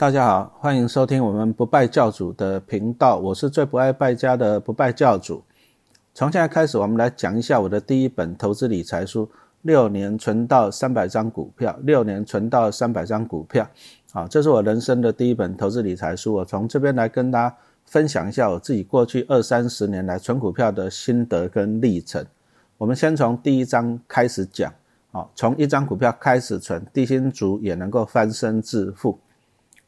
大家好，欢迎收听我们不败教主的频道，我是最不爱败家的不败教主。从现在开始，我们来讲一下我的第一本投资理财书《六年存到三百张股票》。六年存到三百张股票，啊，这是我人生的第一本投资理财书。我从这边来跟大家分享一下我自己过去二三十年来存股票的心得跟历程。我们先从第一章开始讲，啊，从一张股票开始存，低薪族也能够翻身致富。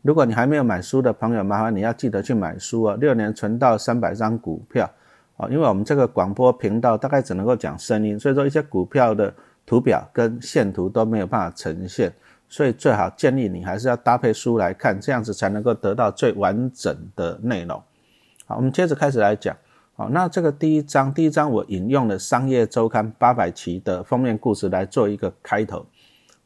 如果你还没有买书的朋友，麻烦你要记得去买书哦。六年存到三百张股票，啊，因为我们这个广播频道大概只能够讲声音，所以说一些股票的图表跟线图都没有办法呈现，所以最好建议你还是要搭配书来看，这样子才能够得到最完整的内容。好，我们接着开始来讲。好，那这个第一章，第一章我引用了《商业周刊》八百期的封面故事来做一个开头。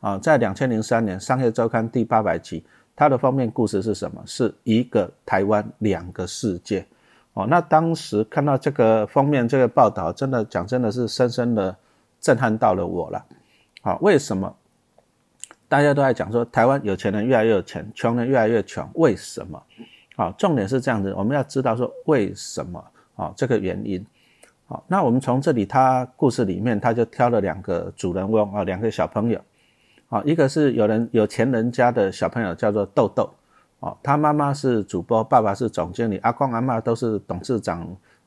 啊，在两千零三年，《商业周刊》第八百期。它的封面故事是什么？是一个台湾两个世界哦。那当时看到这个封面这个报道，真的讲真的是深深的震撼到了我了。好，为什么大家都在讲说台湾有钱人越来越有钱，穷人越来越穷？为什么？好，重点是这样子，我们要知道说为什么啊？这个原因。好，那我们从这里他故事里面，他就挑了两个主人翁啊，两个小朋友。啊，一个是有人有钱人家的小朋友叫做豆豆，哦，他妈妈是主播，爸爸是总经理，阿公阿妈都是董事长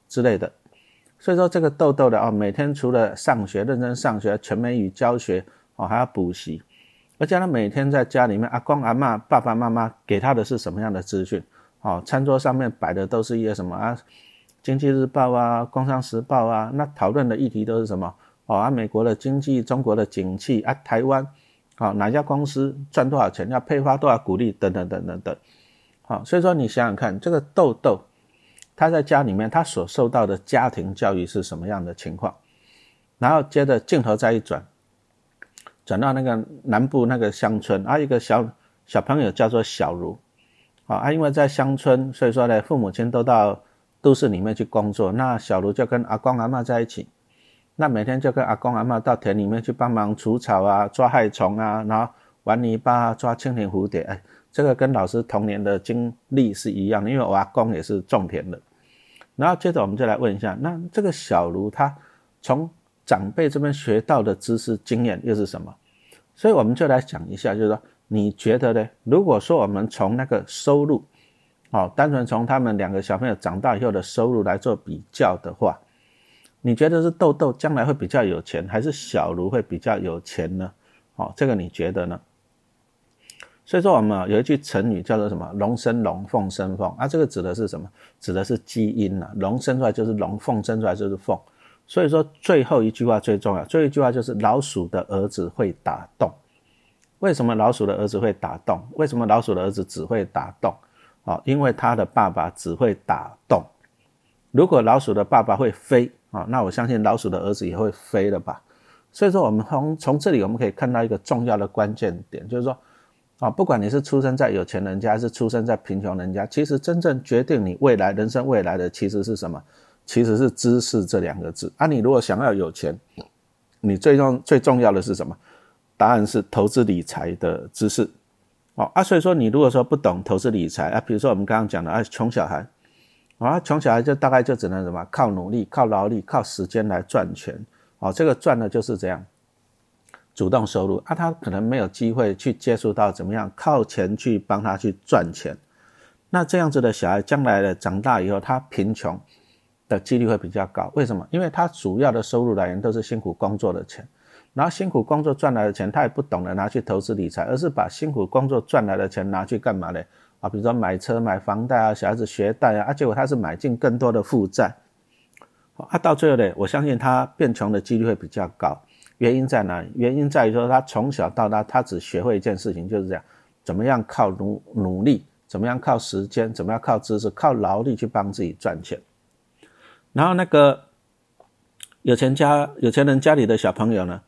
之类的，所以说这个豆豆的哦，每天除了上学认真上学，全美语教学哦，还要补习，而且他每天在家里面，阿公阿妈爸爸妈妈给他的是什么样的资讯？哦，餐桌上面摆的都是一些什么啊，经济日报啊，工商时报啊，那讨论的议题都是什么？哦，啊，美国的经济，中国的景气啊，台湾。好，哪家公司赚多少钱，要配发多少股利，等等等等等。好，所以说你想想看，这个豆豆他在家里面，他所受到的家庭教育是什么样的情况？然后接着镜头再一转，转到那个南部那个乡村，啊，一个小小朋友叫做小茹，啊，因为在乡村，所以说呢，父母亲都到都市里面去工作，那小茹就跟阿公阿妈在一起。那每天就跟阿公阿妈到田里面去帮忙除草啊、抓害虫啊，然后玩泥巴、抓蜻蜓蝴蝶。哎，这个跟老师童年的经历是一样的，因为我阿公也是种田的。然后接着我们就来问一下，那这个小卢他从长辈这边学到的知识经验又是什么？所以我们就来讲一下，就是说你觉得呢？如果说我们从那个收入，哦，单纯从他们两个小朋友长大以后的收入来做比较的话。你觉得是豆豆将来会比较有钱，还是小卢会比较有钱呢？哦，这个你觉得呢？所以说我们有一句成语叫做什么“龙生龙，凤生凤”，啊，这个指的是什么？指的是基因呐。龙生出来就是龙，凤生出来就是凤。所以说最后一句话最重要，最后一句话就是老鼠的儿子会打洞。为什么老鼠的儿子会打洞？为什么老鼠的儿子只会打洞？啊，因为他的爸爸只会打洞。如果老鼠的爸爸会飞。啊，那我相信老鼠的儿子也会飞了吧？所以说，我们从从这里我们可以看到一个重要的关键点，就是说，啊，不管你是出生在有钱人家，还是出生在贫穷人家，其实真正决定你未来人生未来的，其实是什么？其实是知识这两个字。啊，你如果想要有钱，你最重最重要的是什么？答案是投资理财的知识。哦啊，所以说你如果说不懂投资理财啊，比如说我们刚刚讲的啊，穷小孩。啊，穷小孩就大概就只能什么靠努力、靠劳力、靠时间来赚钱。哦，这个赚的就是这样，主动收入啊，他可能没有机会去接触到怎么样靠钱去帮他去赚钱。那这样子的小孩将来的长大以后，他贫穷的几率会比较高。为什么？因为他主要的收入来源都是辛苦工作的钱，然后辛苦工作赚来的钱，他也不懂得拿去投资理财，而是把辛苦工作赚来的钱拿去干嘛呢？啊，比如说买车、买房贷啊，小孩子学贷啊，啊，结果他是买进更多的负债，啊，到最后呢，我相信他变穷的几率会比较高。原因在哪里？原因在于说他从小到大，他只学会一件事情，就是这样，怎么样靠努努力，怎么样靠时间，怎么样靠知识、靠劳力去帮自己赚钱。然后那个有钱家、有钱人家里的小朋友呢，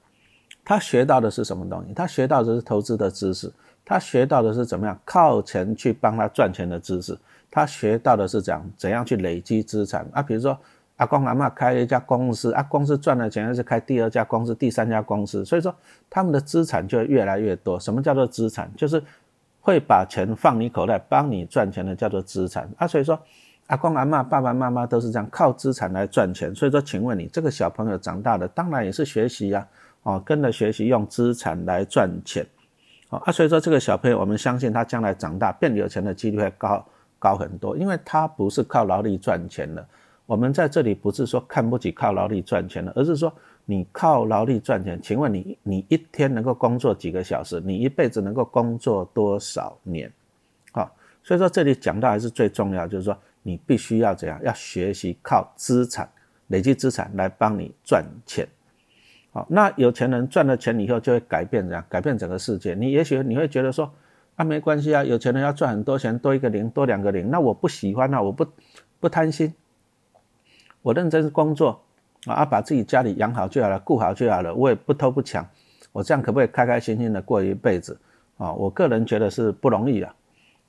他学到的是什么东西？他学到的是投资的知识。他学到的是怎么样靠钱去帮他赚钱的知识，他学到的是怎样怎样去累积资产啊？比如说阿公阿妈开了一家公司，啊，公司赚了钱，又是开第二家公司、第三家公司，所以说他们的资产就越来越多。什么叫做资产？就是会把钱放你口袋，帮你赚钱的叫做资产啊。所以说，阿公阿妈、爸爸妈妈都是这样靠资产来赚钱。所以说，请问你这个小朋友长大的，当然也是学习呀，哦，跟着学习用资产来赚钱，啊，所以说这个小朋友，我们相信他将来长大变有钱的几率会高高很多，因为他不是靠劳力赚钱的。我们在这里不是说看不起靠劳力赚钱的，而是说。你靠劳力赚钱，请问你，你一天能够工作几个小时？你一辈子能够工作多少年？好，所以说这里讲到还是最重要，就是说你必须要怎样，要学习靠资产累积资产来帮你赚钱。好，那有钱人赚了钱以后就会改变怎样？改变整个世界。你也许你会觉得说，啊没关系啊，有钱人要赚很多钱，多一个零多两个零，那我不喜欢啊，我不不贪心，我认真工作。啊，把自己家里养好就好了，顾好就好了，我也不偷不抢，我这样可不可以开开心心的过一辈子？啊，我个人觉得是不容易啊，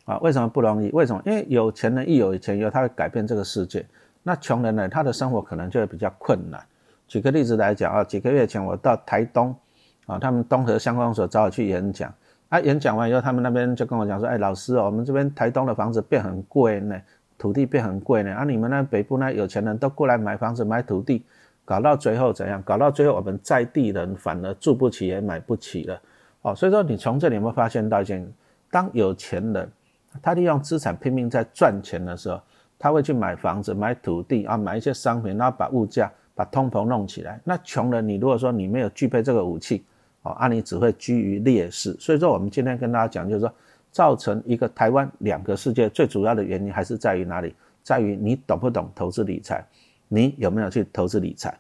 啊，为什么不容易？为什么？因为有钱人一有钱以后，他会改变这个世界。那穷人呢，他的生活可能就会比较困难。举个例子来讲啊，几个月前我到台东，啊，他们东河乡公所找我去演讲，啊，演讲完以后，他们那边就跟我讲说，哎，老师哦，我们这边台东的房子变很贵呢，土地变很贵呢，啊，你们那北部那有钱人都过来买房子买土地。搞到最后怎样？搞到最后，我们在地人反而住不起也买不起了，哦，所以说你从这里有没有发现到一件，当有钱人他利用资产拼命在赚钱的时候，他会去买房子、买土地啊，买一些商品，然后把物价、把通膨弄起来。那穷人，你如果说你没有具备这个武器，哦，啊，你只会居于劣势。所以说，我们今天跟大家讲，就是说，造成一个台湾两个世界最主要的原因，还是在于哪里？在于你懂不懂投资理财。你有没有去投资理财？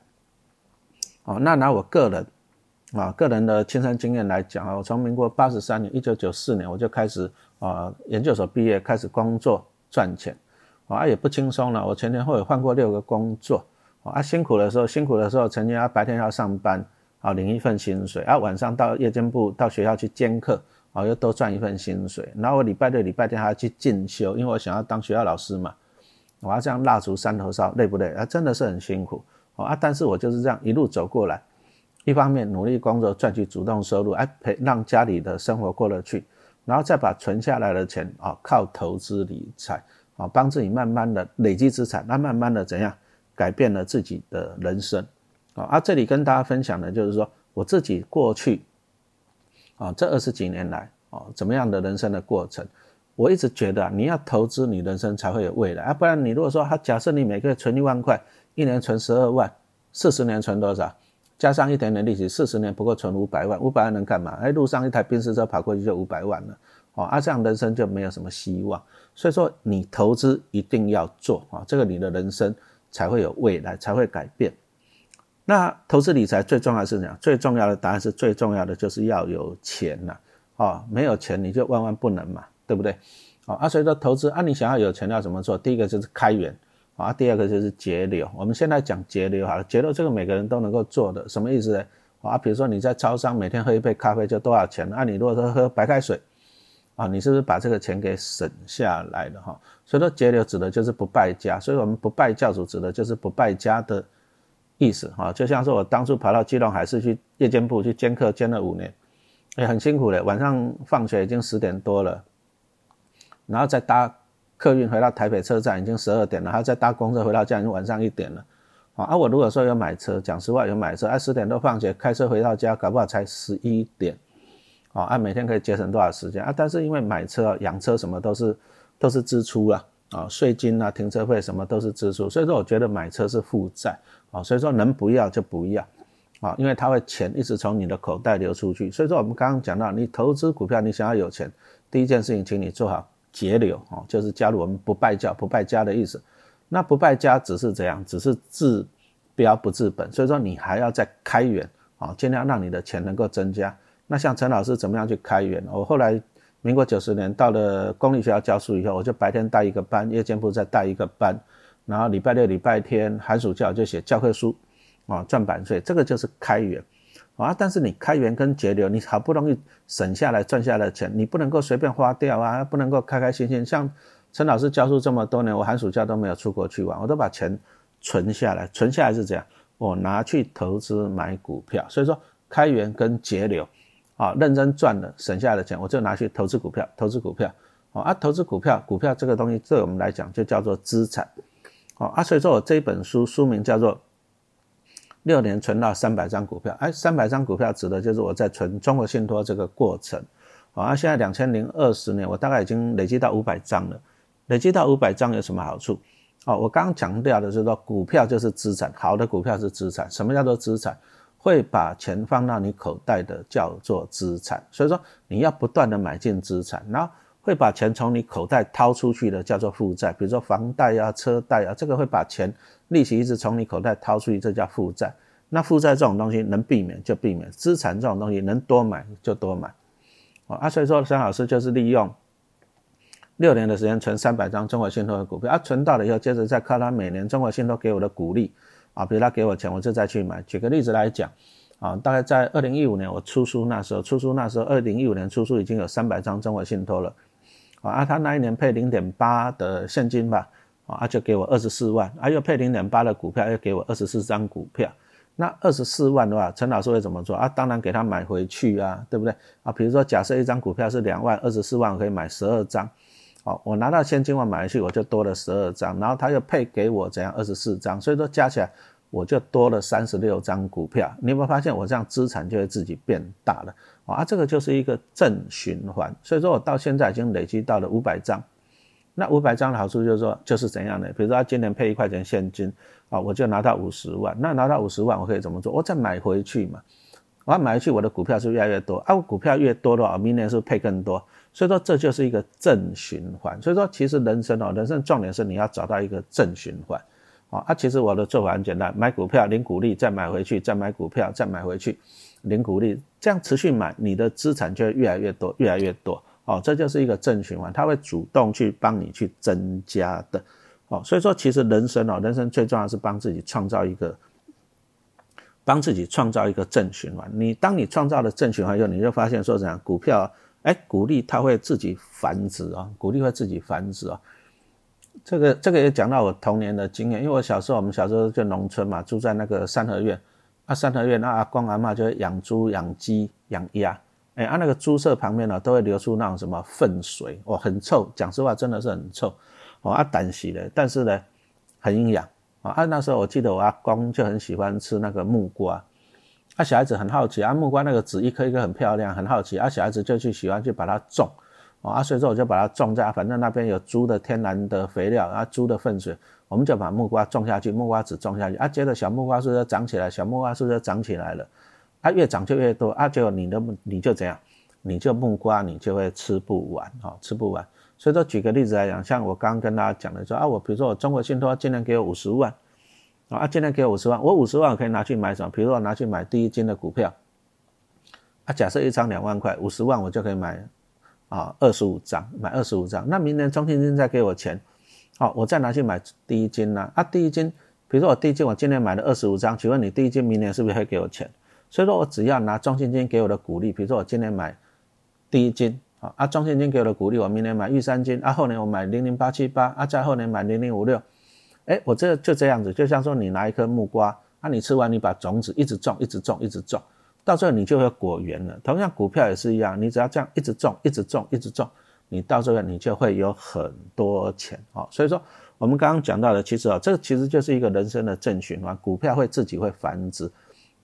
哦，那拿我个人啊个人的亲身经验来讲啊，我从民国八十三年，一九九四年我就开始啊研究所毕业，开始工作赚钱，啊也不轻松了。我前前后后换过六个工作，啊辛苦的时候辛苦的时候，曾经啊白天要上班啊领一份薪水，啊晚上到夜间部到学校去兼课啊又多赚一份薪水，然后我礼拜六礼拜天还要去进修，因为我想要当学校老师嘛。我要这样蜡烛三头烧，累不累啊？真的是很辛苦哦啊！但是我就是这样一路走过来，一方面努力工作赚取主动收入，哎陪让家里的生活过得去，然后再把存下来的钱啊靠投资理财啊帮自己慢慢的累积资产，那慢慢的怎样改变了自己的人生啊？啊，这里跟大家分享的就是说我自己过去啊这二十几年来啊怎么样的人生的过程。我一直觉得啊，你要投资，你人生才会有未来啊！不然你如果说他假设你每个月存一万块，一年存十二万，四十年存多少？加上一点点利息，四十年不够存五百万，五百万能干嘛？哎，路上一台宾士车跑过去就五百万了，哦，啊，这样人生就没有什么希望。所以说，你投资一定要做啊，这个你的人生才会有未来，才会改变。那投资理财最重要是怎样？最重要的答案是最重要的就是要有钱呐，哦，没有钱你就万万不能嘛。对不对？啊，所以说投资啊，你想要有钱要怎么做？第一个就是开源啊，第二个就是节流。我们现在讲节流好了，节流这个每个人都能够做的，什么意思呢？啊，比如说你在超商每天喝一杯咖啡就多少钱？啊，你如果说喝白开水，啊，你是不是把这个钱给省下来了哈？所以说节流指的就是不败家，所以我们不败教主指的就是不败家的意思哈。就像是我当初跑到基隆海事去夜间部去兼课，兼了五年，也很辛苦的，晚上放学已经十点多了。然后再搭客运回到台北车站已经十二点了，还要再搭公车回到家已经晚上一点了，啊，我如果说有买车，讲实话有买车，啊，十点多放学开车回到家，搞不好才十一点，啊，按每天可以节省多少时间啊？但是因为买车、养车什么都是都是支出啊，啊，税金啊、停车费什么都是支出，所以说我觉得买车是负债，啊，所以说能不要就不要，啊，因为它会钱一直从你的口袋流出去，所以说我们刚刚讲到，你投资股票，你想要有钱，第一件事情，请你做好。节流啊，就是加入我们不败家、不败家的意思。那不败家只是这样，只是治标不治本，所以说你还要再开源啊，尽量让你的钱能够增加。那像陈老师怎么样去开源？我后来民国九十年到了公立学校教书以后，我就白天带一个班，夜间部再带一个班，然后礼拜六、礼拜天寒暑假就写教科书啊，赚版税，这个就是开源。啊！但是你开源跟节流，你好不容易省下来赚下来的钱，你不能够随便花掉啊！不能够开开心心。像陈老师教书这么多年，我寒暑假都没有出国去玩，我都把钱存下来。存下来是这样，我拿去投资买股票。所以说，开源跟节流，啊，认真赚了省下来的钱，我就拿去投资股票，投资股票，哦啊，投资股票，股票这个东西对我们来讲就叫做资产，哦，啊，所以说我这一本书书名叫做。六年存到三百张股票，哎，三百张股票指的就是我在存中国信托这个过程，啊，现在两千零二十年，我大概已经累积到五百张了。累积到五百张有什么好处？哦，我刚刚强调的是说，股票就是资产，好的股票是资产。什么叫做资产？会把钱放到你口袋的叫做资产。所以说，你要不断的买进资产，然后会把钱从你口袋掏出去的叫做负债，比如说房贷啊、车贷啊，这个会把钱。利息一直从你口袋掏出去，这叫负债。那负债这种东西能避免就避免，资产这种东西能多买就多买。啊，所以说沈老师就是利用六年的时间存三百张中国信托的股票，啊，存到了以后，接着再靠他每年中国信托给我的鼓励，啊，比如他给我钱，我就再去买。举个例子来讲，啊，大概在二零一五年我出书那时候，出书那时候二零一五年出书已经有三百张中国信托了，啊，他那一年配零点八的现金吧。啊，就给我二十四万，啊，又配零点八的股票，又给我二十四张股票。那二十四万的话，陈老师会怎么做啊？当然给他买回去啊，对不对啊？比如说，假设一张股票是两万，二十四万可以买十二张。好，我拿到现金我买回去，我就多了十二张，然后他又配给我怎样二十四张，所以说加起来我就多了三十六张股票。你有没有发现我这样资产就会自己变大了？啊，这个就是一个正循环。所以说我到现在已经累积到了五百张。那五百张的好处就是说，就是怎样的？比如说他今年配一块钱现金，啊，我就拿到五十万。那拿到五十万，我可以怎么做？我再买回去嘛。我要买回去，我的股票是越来越多。啊，我股票越多的话，明年是是配更多。所以说这就是一个正循环。所以说其实人生哦，人生重点是你要找到一个正循环。啊，其实我的做法很简单：买股票领股利，再买回去，再买股票，再买回去，领股利，这样持续买，你的资产就会越来越多，越来越多。哦，这就是一个正循环，它会主动去帮你去增加的。哦，所以说其实人生哦，人生最重要是帮自己创造一个，帮自己创造一个正循环。你当你创造了正循环以后，你就发现说怎样，股票，哎，股利它会自己繁殖啊，股利会自己繁殖啊。这个这个也讲到我童年的经验，因为我小时候我们小时候就农村嘛，住在那个三合院，啊三合院那阿公阿妈就会养猪、养鸡、养鸭。哎，啊，那个猪舍旁边呢，都会流出那种什么粪水，哦，很臭。讲实话，真的是很臭。哦，啊，胆洗的，但是呢，很营养。啊，那时候我记得我阿公就很喜欢吃那个木瓜。啊，小孩子很好奇，啊，木瓜那个籽一颗一颗很漂亮，很好奇。啊，小孩子就去喜欢去把它种。啊，所以说我就把它种在，反正那边有猪的天然的肥料，啊，猪的粪水，我们就把木瓜种下去，木瓜籽种下去。啊，接着小木瓜树就长起来，小木瓜树就长起来了。它越长就越多啊，结果你的你就怎样，你就木瓜你就会吃不完啊，吃不完。所以说举个例子来讲，像我刚刚跟大家讲的说啊，我比如说我中国信托今年给我五十万啊，今年给我五十万，我五十万可以拿去买什么？比如说我拿去买第一金的股票啊，假设一张两万块，五十万我就可以买啊二十五张，买二十五张。那明年中信金再给我钱，好，我再拿去买第一金呢？啊，第一金，比如说我第一金我今年买了二十五张，请问你第一金明年是不是会给我钱？所以说我只要拿中信金给我的股利，比如说我今年买第一金啊，啊中信金给我的鼓励，我明年买玉山金，啊后年我买零零八七八，啊再后年买零零五六，哎我这就这样子，就像说你拿一颗木瓜，啊你吃完你把种子一直种，一直种，一直种，到最后你就会果园了。同样股票也是一样，你只要这样一直种，一直种，一直种，你到最后你就会有很多钱哦。所以说我们刚刚讲到的，其实啊这其实就是一个人生的正循环，股票会自己会繁殖。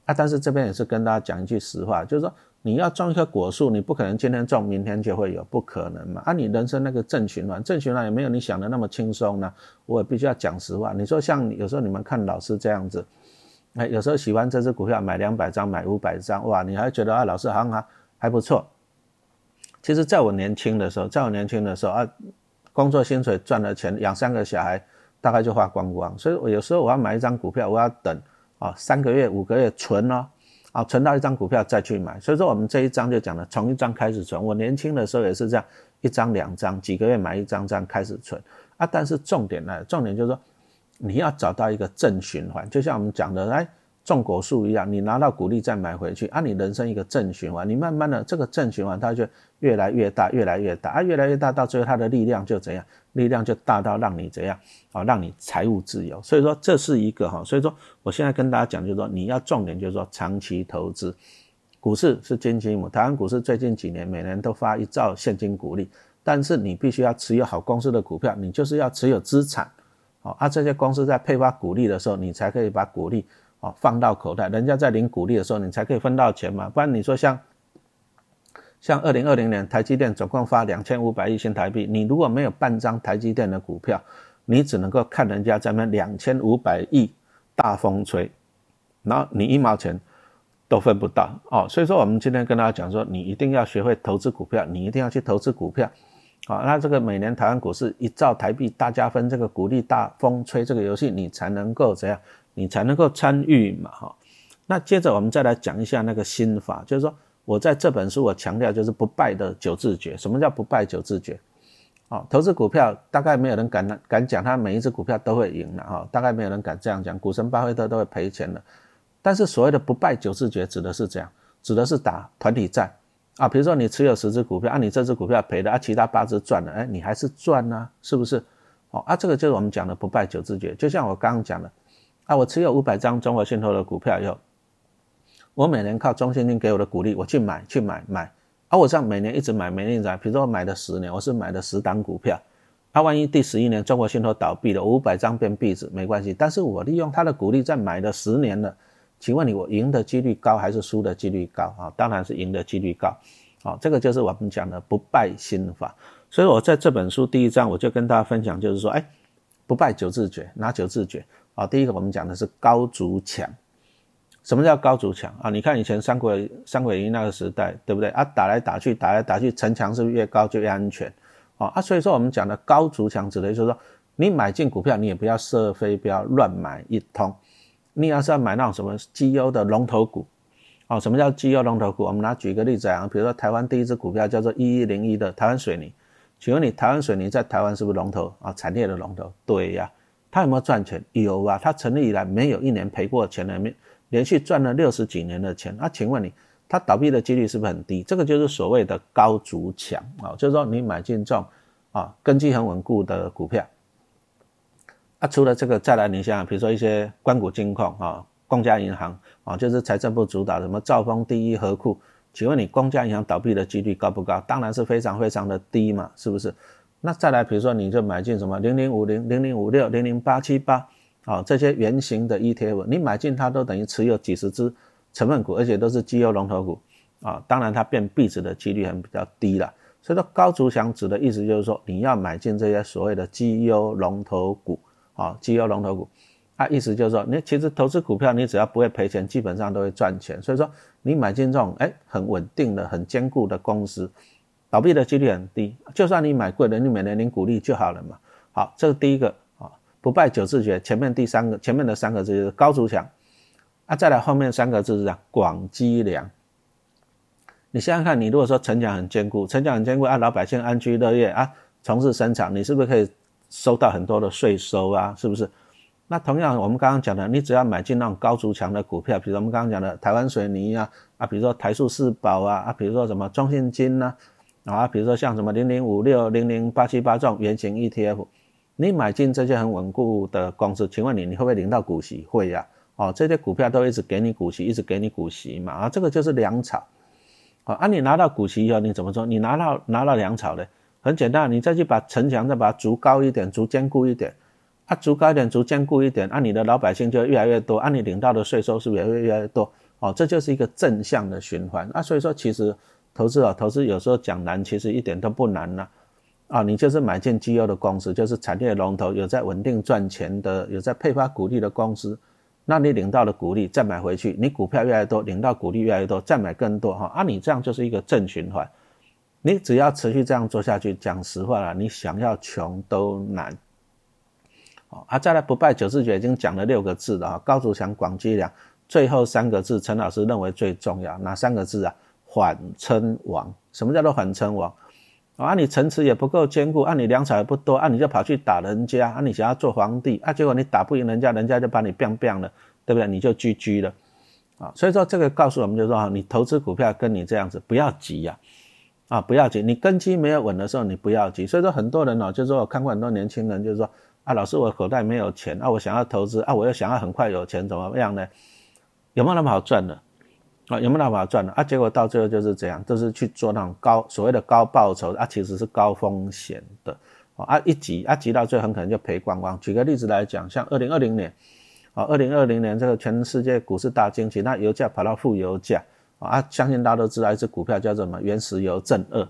啊，但是这边也是跟大家讲一句实话，就是说你要种一棵果树，你不可能今天种，明天就会有，不可能嘛。啊，你人生那个正循环，正循环也没有你想的那么轻松呢。我也必须要讲实话。你说像有时候你们看老师这样子，哎，有时候喜欢这只股票，买两百张，买五百张，哇，你还觉得啊，老师好像还还不错。其实在我年轻的时候，在我年轻的时候啊，工作薪水赚了钱，养三个小孩，大概就花光光。所以我有时候我要买一张股票，我要等。啊，三个月、五个月存哦，啊，存到一张股票再去买。所以说我们这一章就讲了，从一张开始存。我年轻的时候也是这样，一张、两张，几个月买一张，这样开始存。啊，但是重点呢，重点就是说，你要找到一个正循环，就像我们讲的，哎。种果树一样，你拿到股利再买回去，啊，你人生一个正循环，你慢慢的这个正循环它就越来越大，越来越大，啊，越来越大，到最后它的力量就怎样？力量就大到让你怎样？啊，让你财务自由。所以说这是一个哈，所以说我现在跟大家讲就是说，你要重点就是说长期投资，股市是金鸡母，台湾股市最近几年每年都发一兆现金股利，但是你必须要持有好公司的股票，你就是要持有资产，哦，啊，这些公司在配发股利的时候，你才可以把股利哦放到口袋，人家在领股利的时候，你才可以分到钱嘛，不然你说像像二零二零年台积电总共发两千五百亿新台币，你如果没有半张台积电的股票，你只能够看人家在那两千五百亿大风吹，然后你一毛钱。都分不到哦，所以说我们今天跟大家讲说，你一定要学会投资股票，你一定要去投资股票，好，那这个每年台湾股市一兆台币大家分这个股利大风吹这个游戏，你才能够怎样？你才能够参与嘛，哈。那接着我们再来讲一下那个心法，就是说我在这本书我强调就是不败的九字诀。什么叫不败九字诀？哦，投资股票大概没有人敢敢讲他每一只股票都会赢的哈，大概没有人敢这样讲，股神巴菲特都会赔钱的。但是所谓的不败九字诀指的是这样，指的是打团体战啊。比如说你持有十只股票，啊，你这只股票赔了，啊，其他八只赚了，哎，你还是赚呐，是不是？哦啊，这个就是我们讲的不败九字诀。就像我刚刚讲的，啊，我持有五百张中国信托的股票以后，我每年靠中信金给我的鼓励，我去买去买买，啊，我这样每年一直买，每年买，比如说我买了十年，我是买的十档股票，啊，万一第十一年中国信托倒闭了，五百张变壁纸没关系，但是我利用它的鼓励再买了十年了。请问你，我赢的几率高还是输的几率高啊？当然是赢的几率高，啊，这个就是我们讲的不败心法。所以我在这本书第一章我就跟大家分享，就是说，哎，不败九字诀，哪九字诀啊？第一个我们讲的是高筑墙。什么叫高筑墙啊？你看以前三国三国演义那个时代，对不对啊？打来打去，打来打去，城墙是不是越高就越安全？啊啊，所以说我们讲的高筑墙，指的就是说，你买进股票，你也不要设飞镖乱买一通。你要是要买那种什么绩优的龙头股，哦，什么叫绩优龙头股？我们拿举个例子啊，比如说台湾第一只股票叫做一一零一的台湾水泥，请问你台湾水泥在台湾是不是龙头啊？产业的龙头？对呀，它有没有赚钱？有啊，它成立以来没有一年赔过钱的，连连续赚了六十几年的钱。那请问你，它倒闭的几率是不是很低？这个就是所谓的高筑墙啊，就是说你买进这种啊根基很稳固的股票。啊，除了这个，再来你想想，比如说一些关谷金矿啊，公家银行啊，就是财政部主导什么兆丰第一和库，请问你公家银行倒闭的几率高不高？当然是非常非常的低嘛，是不是？那再来，比如说你就买进什么零零五零、零零五六、零零八七八啊这些圆形的 ETF，你买进它都等于持有几十只成分股，而且都是绩优龙头股啊，当然它变壁纸的几率还比较低了。所以说高筑墙指的意思就是说，你要买进这些所谓的绩优龙头股。啊，绩优龙头股，啊，意思就是说，你其实投资股票，你只要不会赔钱，基本上都会赚钱。所以说，你买进这种哎很稳定的、很坚固的公司，倒闭的几率很低。就算你买贵了，你每年领股利就好了嘛。好，这是第一个，不败九字诀。前面第三个，前面的三个字就是高筑墙，啊，再来后面三个字是广积粮。你想想看，你如果说城墙很坚固，城墙很坚固啊，老百姓安居乐业啊，从事生产，你是不是可以？收到很多的税收啊，是不是？那同样，我们刚刚讲的，你只要买进那种高筑墙的股票，比如我们刚刚讲的台湾水泥啊，啊，比如说台塑四宝啊，啊，比如说什么中信金呐，啊，比如说像什么零零五六、零零八七八这种圆形 ETF，你买进这些很稳固的公司，请问你，你会不会领到股息？会呀，哦，这些股票都一直给你股息，一直给你股息嘛，啊，这个就是粮草，啊，你拿到股息以后，你怎么做？你拿到拿到粮草的。很简单，你再去把城墙再把它筑高一点，筑坚固一点，啊，筑高一点，筑坚固一点，啊，你的老百姓就越来越多，啊，你领到的税收是不是也会越来越多？哦，这就是一个正向的循环啊。所以说，其实投资啊，投资有时候讲难，其实一点都不难呐。啊你就是买进绩优的公司，就是产业龙头，有在稳定赚钱的，有在配发股利的公司，那你领到的股利再买回去，你股票越来越多，领到股利越来越多，再买更多哈，啊，你这样就是一个正循环。你只要持续这样做下去，讲实话了，你想要穷都难。哦，啊，再来不败九字诀已经讲了六个字了啊，高筑墙，广积粮，最后三个字，陈老师认为最重要，哪三个字啊？缓称王。什么叫做缓称王？啊，你城池也不够坚固，啊，你粮草也不多，啊，你就跑去打人家，啊，你想要做皇帝，啊，结果你打不赢人家，人家就把你 biang biang 了，对不对？你就 GG 了，啊，所以说这个告诉我们就说，你投资股票跟你这样子不要急呀。啊，不要急，你根基没有稳的时候，你不要急。所以说，很多人哦，就是说我看过很多年轻人，就是说啊，老师，我口袋没有钱啊，我想要投资啊，我又想要很快有钱，怎么样呢？有没有那么好赚的？啊，有没有办法赚呢？啊，结果到最后就是这样，都是去做那种高所谓的高报酬啊，其实是高风险的啊，一急啊急到最后很可能就赔光光。举个例子来讲，像二零二零年啊，二零二零年这个全世界股市大惊奇，那油价跑到负油价啊，相信大家都知道一只股票叫做什么原石油正二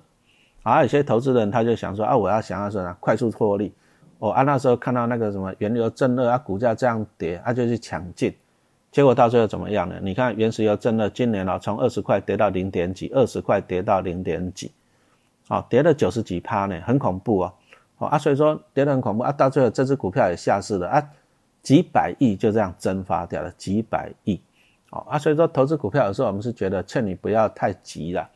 啊，有些投资人他就想说啊，我要想要什么快速获利哦，啊那时候看到那个什么原油正二啊股价这样跌，他就去抢进。结果到最后怎么样呢？你看原石油真的今年啊，从二十块跌到零点几，二十块跌到零点几，哦，跌了九十几趴呢，很恐怖哦，哦啊，所以说跌得很恐怖啊，到最后这只股票也下市了啊，几百亿就这样蒸发掉了，几百亿，哦啊，所以说投资股票有时候我们是觉得劝你不要太急了，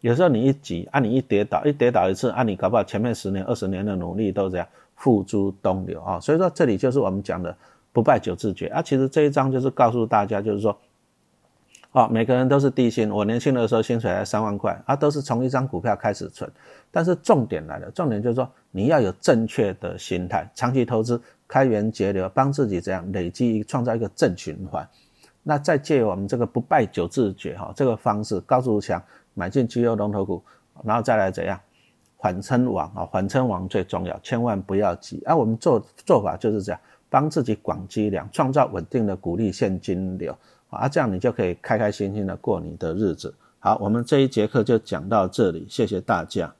有时候你一急啊，你一跌倒，一跌倒一次啊，你搞不好前面十年、二十年的努力都这样付诸东流啊，所以说这里就是我们讲的。不败九字诀啊，其实这一章就是告诉大家，就是说，哦，每个人都是低薪。我年轻的时候薪水才三万块，啊，都是从一张股票开始存。但是重点来了，重点就是说，你要有正确的心态，长期投资，开源节流，帮自己这样累积，创造一个正循环。那再借我们这个不败九字诀哈，这个方式，高筑墙，买进绩优龙头股，然后再来怎样缓称王啊？缓称王最重要，千万不要急啊！我们做做法就是这样。帮自己广积粮，创造稳定的股利现金流啊，这样你就可以开开心心的过你的日子。好，我们这一节课就讲到这里，谢谢大家。